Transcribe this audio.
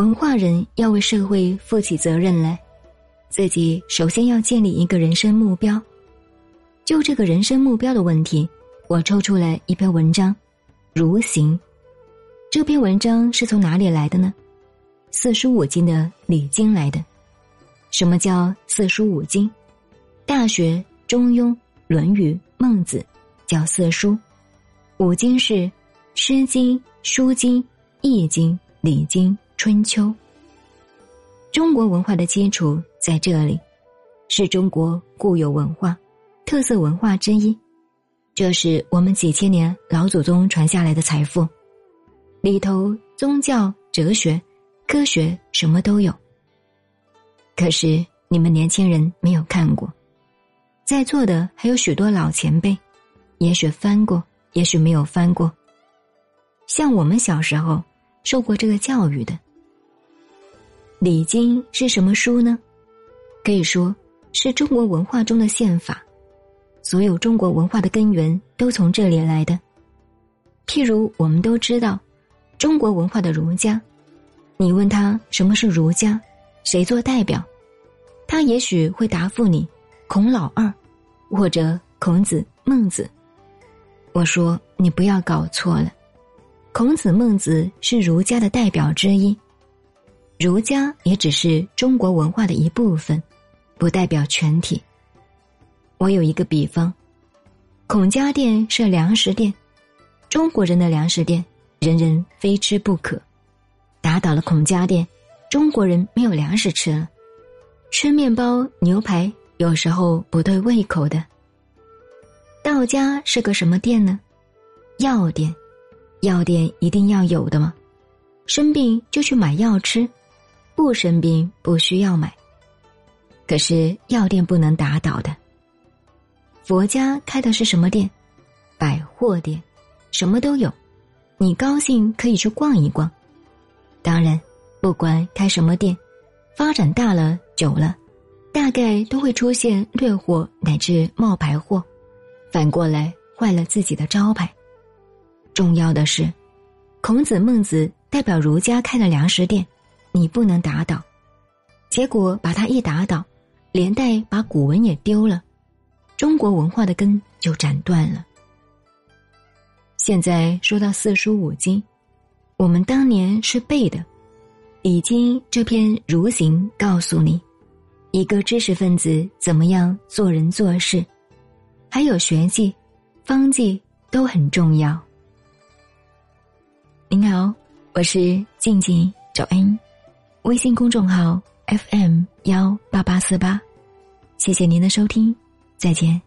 文化人要为社会负起责任来，自己首先要建立一个人生目标。就这个人生目标的问题，我抽出来一篇文章，《如行》。这篇文章是从哪里来的呢？四书五经的《礼经》来的。什么叫四书五经？《大学》《中庸》《论语》《孟子》叫四书，五经是《诗经》《书经》《易经》《礼经》。春秋，中国文化的基础在这里，是中国固有文化、特色文化之一。这是我们几千年老祖宗传下来的财富，里头宗教、哲学、科学什么都有。可是你们年轻人没有看过，在座的还有许多老前辈，也许翻过，也许没有翻过。像我们小时候受过这个教育的。《礼经》是什么书呢？可以说是中国文化中的宪法，所有中国文化的根源都从这里来的。譬如我们都知道，中国文化的儒家，你问他什么是儒家，谁做代表，他也许会答复你：孔老二，或者孔子、孟子。我说你不要搞错了，孔子、孟子是儒家的代表之一。儒家也只是中国文化的一部分，不代表全体。我有一个比方：孔家店是粮食店，中国人的粮食店，人人非吃不可。打倒了孔家店，中国人没有粮食吃了，吃面包、牛排有时候不对胃口的。道家是个什么店呢？药店，药店一定要有的吗？生病就去买药吃。不生病不需要买，可是药店不能打倒的。佛家开的是什么店？百货店，什么都有，你高兴可以去逛一逛。当然，不管开什么店，发展大了久了，大概都会出现劣货乃至冒牌货，反过来坏了自己的招牌。重要的是，孔子、孟子代表儒家开的粮食店。你不能打倒，结果把他一打倒，连带把古文也丢了，中国文化的根就斩断了。现在说到四书五经，我们当年是背的，《礼经》这篇《如行》告诉你，一个知识分子怎么样做人做事，还有学记、方记都很重要。您好，我是静静找恩。微信公众号 FM 幺八八四八，谢谢您的收听，再见。